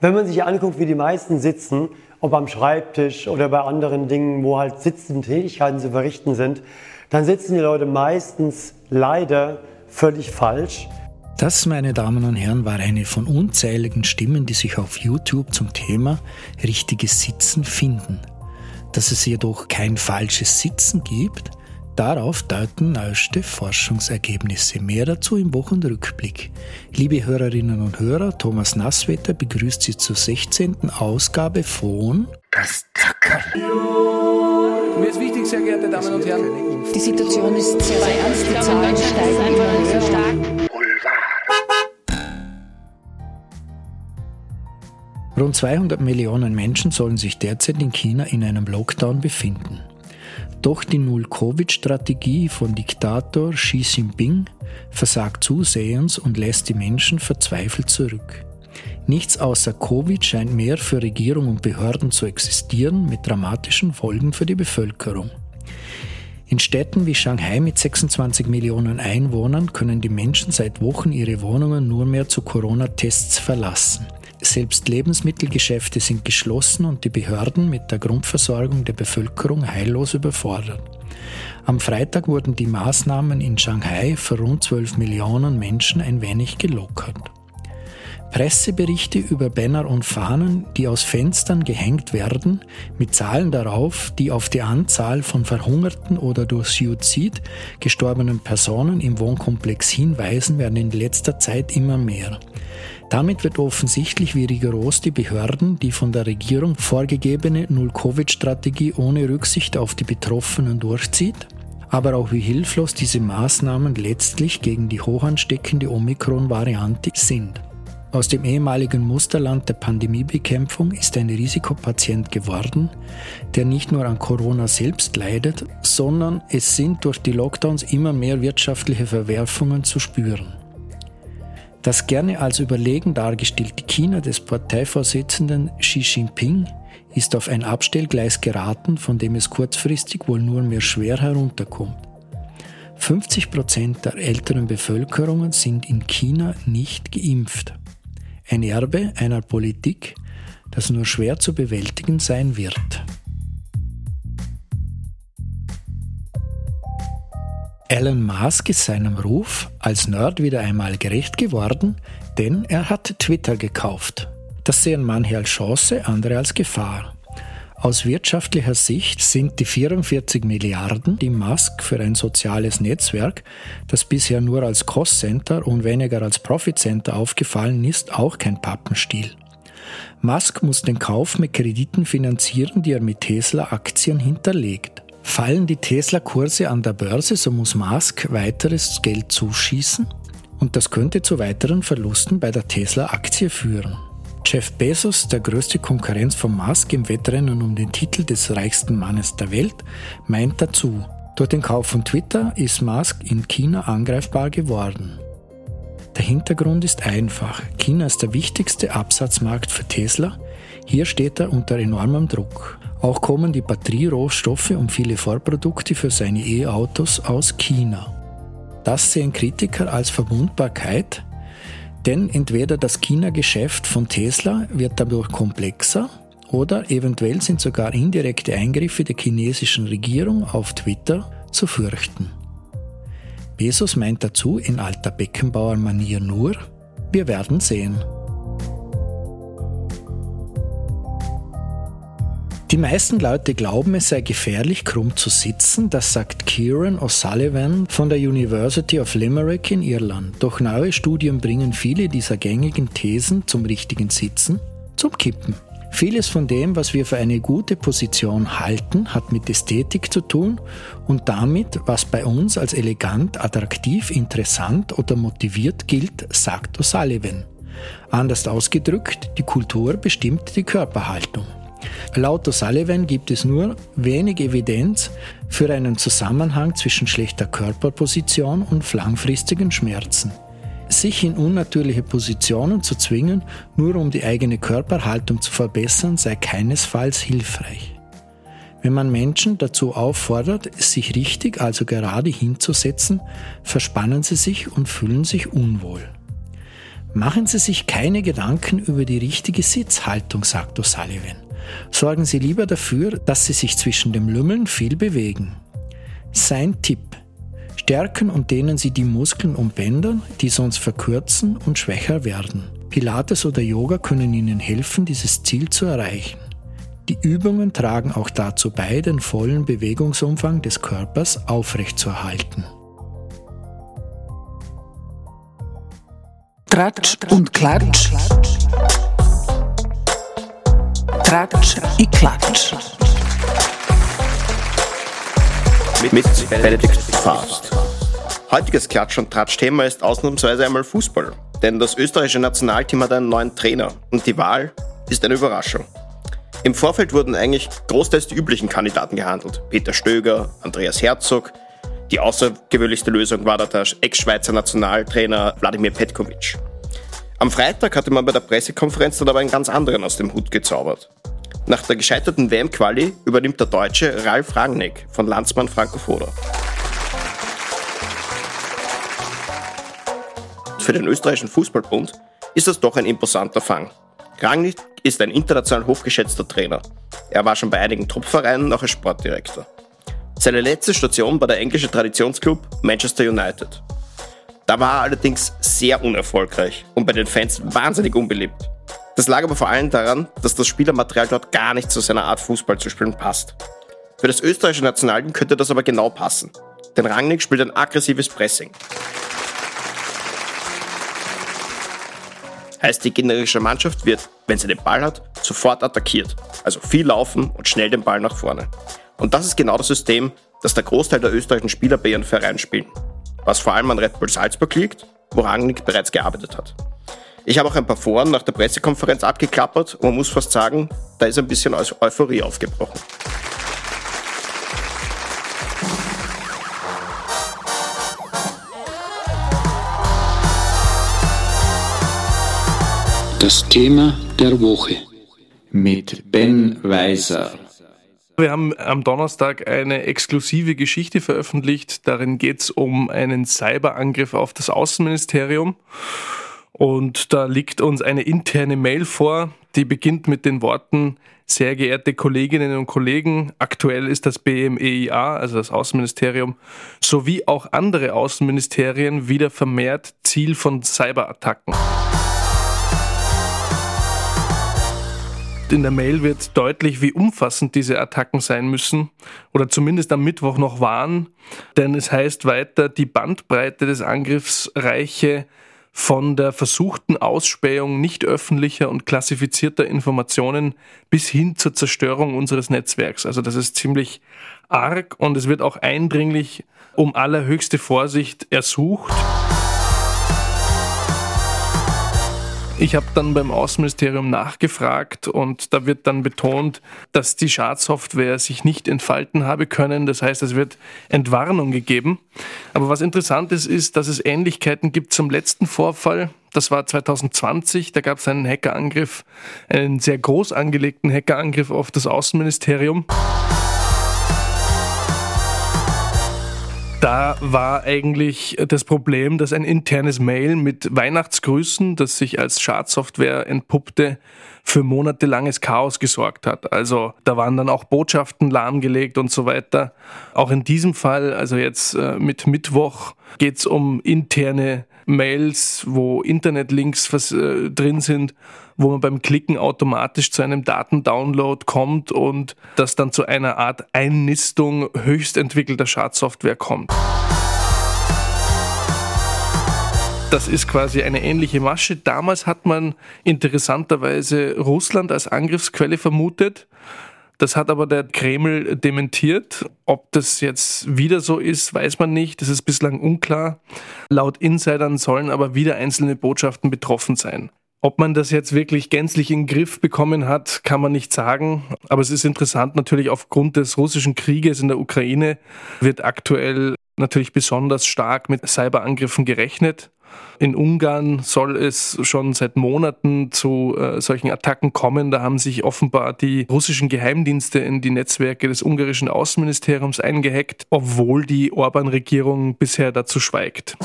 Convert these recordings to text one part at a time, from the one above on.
Wenn man sich anguckt, wie die meisten sitzen, ob am Schreibtisch oder bei anderen Dingen, wo halt sitzende Tätigkeiten zu verrichten sind, dann sitzen die Leute meistens leider völlig falsch. Das, meine Damen und Herren, war eine von unzähligen Stimmen, die sich auf YouTube zum Thema richtiges Sitzen finden. Dass es jedoch kein falsches Sitzen gibt, darauf deuten neueste Forschungsergebnisse. Mehr dazu im Wochenrückblick. Liebe Hörerinnen und Hörer, Thomas Nasswetter begrüßt Sie zur 16. Ausgabe von Das Zackerl. Mir ist wichtig, sehr geehrte Damen und Herren. Die Situation ist sehr, sehr ernst. Die Zahlen steigen immer sehr stark. Rund 200 Millionen Menschen sollen sich derzeit in China in einem Lockdown befinden. Doch die Null-Covid-Strategie von Diktator Xi Jinping versagt zusehends und lässt die Menschen verzweifelt zurück. Nichts außer Covid scheint mehr für Regierung und Behörden zu existieren, mit dramatischen Folgen für die Bevölkerung. In Städten wie Shanghai mit 26 Millionen Einwohnern können die Menschen seit Wochen ihre Wohnungen nur mehr zu Corona-Tests verlassen. Selbst Lebensmittelgeschäfte sind geschlossen und die Behörden mit der Grundversorgung der Bevölkerung heillos überfordert. Am Freitag wurden die Maßnahmen in Shanghai für rund 12 Millionen Menschen ein wenig gelockert. Presseberichte über Banner und Fahnen, die aus Fenstern gehängt werden, mit Zahlen darauf, die auf die Anzahl von verhungerten oder durch Suizid gestorbenen Personen im Wohnkomplex hinweisen, werden in letzter Zeit immer mehr. Damit wird offensichtlich, wie rigoros die Behörden die von der Regierung vorgegebene Null-Covid-Strategie ohne Rücksicht auf die Betroffenen durchzieht, aber auch wie hilflos diese Maßnahmen letztlich gegen die hochansteckende Omikron-Variante sind. Aus dem ehemaligen Musterland der Pandemiebekämpfung ist ein Risikopatient geworden, der nicht nur an Corona selbst leidet, sondern es sind durch die Lockdowns immer mehr wirtschaftliche Verwerfungen zu spüren. Das gerne als überlegen dargestellte China des Parteivorsitzenden Xi Jinping ist auf ein Abstellgleis geraten, von dem es kurzfristig wohl nur mehr schwer herunterkommt. 50 Prozent der älteren Bevölkerungen sind in China nicht geimpft. Ein Erbe einer Politik, das nur schwer zu bewältigen sein wird. Elon Musk ist seinem Ruf als Nerd wieder einmal gerecht geworden, denn er hat Twitter gekauft. Das sehen manche als Chance, andere als Gefahr. Aus wirtschaftlicher Sicht sind die 44 Milliarden, die Musk für ein soziales Netzwerk, das bisher nur als Cost Center und weniger als Profit Center aufgefallen ist, auch kein Pappenstiel. Musk muss den Kauf mit Krediten finanzieren, die er mit Tesla-Aktien hinterlegt. Fallen die Tesla-Kurse an der Börse, so muss Musk weiteres Geld zuschießen und das könnte zu weiteren Verlusten bei der Tesla-Aktie führen. Jeff Bezos, der größte Konkurrenz von Musk im Wettrennen um den Titel des reichsten Mannes der Welt, meint dazu, durch den Kauf von Twitter ist Musk in China angreifbar geworden. Der Hintergrund ist einfach. China ist der wichtigste Absatzmarkt für Tesla. Hier steht er unter enormem Druck. Auch kommen die Batterierohstoffe und viele Vorprodukte für seine E-Autos aus China. Das sehen Kritiker als Verwundbarkeit, denn entweder das China-Geschäft von Tesla wird dadurch komplexer oder eventuell sind sogar indirekte Eingriffe der chinesischen Regierung auf Twitter zu fürchten. Bezos meint dazu in alter Beckenbauer-Manier nur, wir werden sehen. Die meisten Leute glauben, es sei gefährlich, krumm zu sitzen. Das sagt Kieran O'Sullivan von der University of Limerick in Irland. Doch neue Studien bringen viele dieser gängigen Thesen zum richtigen Sitzen zum Kippen. Vieles von dem, was wir für eine gute Position halten, hat mit Ästhetik zu tun und damit, was bei uns als elegant, attraktiv, interessant oder motiviert gilt, sagt O'Sullivan. Anders ausgedrückt, die Kultur bestimmt die Körperhaltung. Laut O'Sullivan gibt es nur wenig Evidenz für einen Zusammenhang zwischen schlechter Körperposition und langfristigen Schmerzen. Sich in unnatürliche Positionen zu zwingen, nur um die eigene Körperhaltung zu verbessern, sei keinesfalls hilfreich. Wenn man Menschen dazu auffordert, sich richtig, also gerade hinzusetzen, verspannen sie sich und fühlen sich unwohl. Machen Sie sich keine Gedanken über die richtige Sitzhaltung, sagt O'Sullivan. Sorgen Sie lieber dafür, dass Sie sich zwischen dem Lümmeln viel bewegen. Sein Tipp. Stärken und dehnen Sie die Muskeln und Bänder, die sonst verkürzen und schwächer werden. Pilates oder Yoga können Ihnen helfen, dieses Ziel zu erreichen. Die Übungen tragen auch dazu bei, den vollen Bewegungsumfang des Körpers aufrechtzuerhalten. Tratsch und Klatsch. Tratsch i Klatsch. Mit Benedikt Fast. Heutiges Klatsch- und Tratsch-Thema ist ausnahmsweise einmal Fußball. Denn das österreichische Nationalteam hat einen neuen Trainer und die Wahl ist eine Überraschung. Im Vorfeld wurden eigentlich großteils die üblichen Kandidaten gehandelt. Peter Stöger, Andreas Herzog, die außergewöhnlichste Lösung war da der Ex-Schweizer Nationaltrainer Wladimir Petkovic. Am Freitag hatte man bei der Pressekonferenz dann aber einen ganz anderen aus dem Hut gezaubert. Nach der gescheiterten WM-Quali übernimmt der Deutsche Ralf Rangnick von Landsmann Franco Foda. Für den österreichischen Fußballbund ist das doch ein imposanter Fang. Rangnick ist ein international hochgeschätzter Trainer. Er war schon bei einigen Topvereinen auch als Sportdirektor. Seine letzte Station war der englische Traditionsclub Manchester United. Da war er allerdings sehr unerfolgreich und bei den Fans wahnsinnig unbeliebt. Das lag aber vor allem daran, dass das Spielermaterial dort gar nicht zu seiner Art Fußball zu spielen passt. Für das österreichische Nationalteam könnte das aber genau passen. Denn Rangnick spielt ein aggressives Pressing. Heißt, die gegnerische Mannschaft wird, wenn sie den Ball hat, sofort attackiert. Also viel laufen und schnell den Ball nach vorne. Und das ist genau das System, das der Großteil der österreichischen Spieler bei ihren Vereinen spielen. Was vor allem an Red Bull Salzburg liegt, wo Rangnick bereits gearbeitet hat. Ich habe auch ein paar Foren nach der Pressekonferenz abgeklappert und man muss fast sagen, da ist ein bisschen Euphorie aufgebrochen. Das Thema der Woche mit Ben Weiser. Wir haben am Donnerstag eine exklusive Geschichte veröffentlicht. Darin geht es um einen Cyberangriff auf das Außenministerium. Und da liegt uns eine interne Mail vor, die beginnt mit den Worten, sehr geehrte Kolleginnen und Kollegen, aktuell ist das BMEIA, also das Außenministerium, sowie auch andere Außenministerien wieder vermehrt Ziel von Cyberattacken. In der Mail wird deutlich, wie umfassend diese Attacken sein müssen oder zumindest am Mittwoch noch waren, denn es heißt weiter, die Bandbreite des Angriffs reiche von der versuchten Ausspähung nicht öffentlicher und klassifizierter Informationen bis hin zur Zerstörung unseres Netzwerks. Also das ist ziemlich arg und es wird auch eindringlich um allerhöchste Vorsicht ersucht. Ich habe dann beim Außenministerium nachgefragt und da wird dann betont, dass die Schadsoftware sich nicht entfalten habe können. Das heißt, es wird Entwarnung gegeben. Aber was interessant ist, ist, dass es Ähnlichkeiten gibt zum letzten Vorfall. Das war 2020, da gab es einen Hackerangriff, einen sehr groß angelegten Hackerangriff auf das Außenministerium. Da war eigentlich das Problem, dass ein internes Mail mit Weihnachtsgrüßen, das sich als Schadsoftware entpuppte, für monatelanges Chaos gesorgt hat. Also da waren dann auch Botschaften lahmgelegt und so weiter. Auch in diesem Fall, also jetzt äh, mit Mittwoch, geht es um interne Mails, wo Internetlinks äh, drin sind, wo man beim Klicken automatisch zu einem Datendownload kommt und das dann zu einer Art Einnistung höchst entwickelter Schadsoftware kommt. Das ist quasi eine ähnliche Masche. Damals hat man interessanterweise Russland als Angriffsquelle vermutet. Das hat aber der Kreml dementiert. Ob das jetzt wieder so ist, weiß man nicht. Das ist bislang unklar. Laut Insidern sollen aber wieder einzelne Botschaften betroffen sein. Ob man das jetzt wirklich gänzlich in den Griff bekommen hat, kann man nicht sagen. Aber es ist interessant, natürlich aufgrund des russischen Krieges in der Ukraine wird aktuell natürlich besonders stark mit Cyberangriffen gerechnet. In Ungarn soll es schon seit Monaten zu äh, solchen Attacken kommen. Da haben sich offenbar die russischen Geheimdienste in die Netzwerke des ungarischen Außenministeriums eingehackt, obwohl die Orban-Regierung bisher dazu schweigt.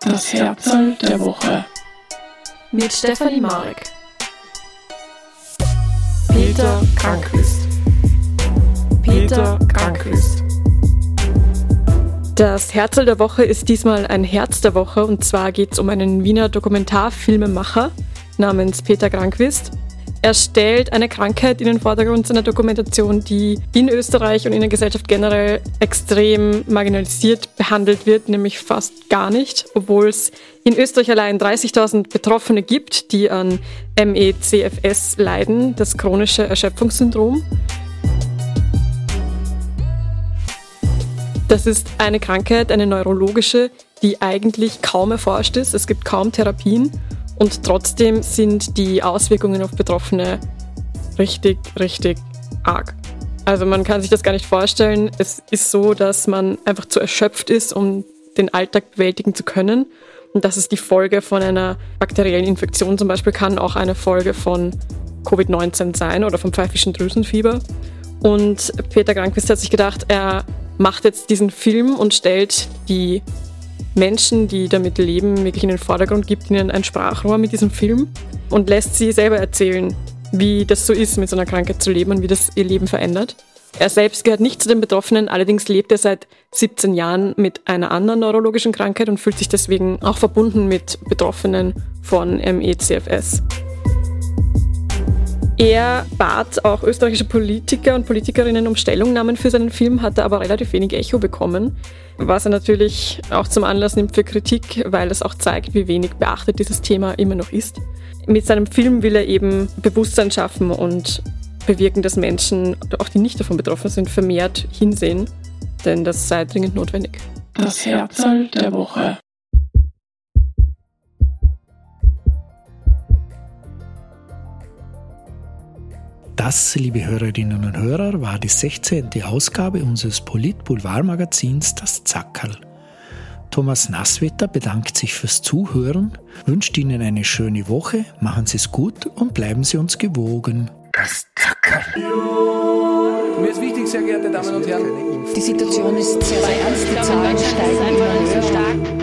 Das Herzl der Woche. Mit Stefanie Marek. Peter krank ist. Peter krank ist. Das Herzl der Woche ist diesmal ein Herz der Woche und zwar geht es um einen Wiener Dokumentarfilmemacher namens Peter Krankwist. Er stellt eine Krankheit in den Vordergrund seiner Dokumentation, die in Österreich und in der Gesellschaft generell extrem marginalisiert behandelt wird, nämlich fast gar nicht, obwohl es in Österreich allein 30.000 Betroffene gibt, die an MECFS leiden, das chronische Erschöpfungssyndrom. Das ist eine Krankheit, eine neurologische, die eigentlich kaum erforscht ist. Es gibt kaum Therapien und trotzdem sind die Auswirkungen auf Betroffene richtig, richtig arg. Also man kann sich das gar nicht vorstellen. Es ist so, dass man einfach zu erschöpft ist, um den Alltag bewältigen zu können. Und das ist die Folge von einer bakteriellen Infektion zum Beispiel, kann auch eine Folge von Covid-19 sein oder vom pfeifischen Drüsenfieber. Und Peter Granquist hat sich gedacht, er macht jetzt diesen Film und stellt die Menschen, die damit leben, wirklich in den Vordergrund, gibt ihnen ein Sprachrohr mit diesem Film und lässt sie selber erzählen, wie das so ist, mit so einer Krankheit zu leben und wie das ihr Leben verändert. Er selbst gehört nicht zu den Betroffenen, allerdings lebt er seit 17 Jahren mit einer anderen neurologischen Krankheit und fühlt sich deswegen auch verbunden mit Betroffenen von MECFS. Er bat auch österreichische Politiker und Politikerinnen um Stellungnahmen für seinen Film, hatte aber relativ wenig Echo bekommen, was er natürlich auch zum Anlass nimmt für Kritik, weil es auch zeigt, wie wenig beachtet dieses Thema immer noch ist. Mit seinem Film will er eben Bewusstsein schaffen und bewirken, dass Menschen, auch die nicht davon betroffen sind, vermehrt hinsehen, denn das sei dringend notwendig. Das Herzl der Woche. Das, liebe Hörerinnen und Hörer, war die 16. Ausgabe unseres Polit-Boulevard-Magazins Das Zackerl. Thomas Nasswetter bedankt sich fürs Zuhören, wünscht Ihnen eine schöne Woche, machen Sie es gut und bleiben Sie uns gewogen. Das Zackerl. Mir ist wichtig, sehr geehrte Damen und Herren, Die Situation ist sehr, sehr ernst. Die Zahlen steigen immer höher.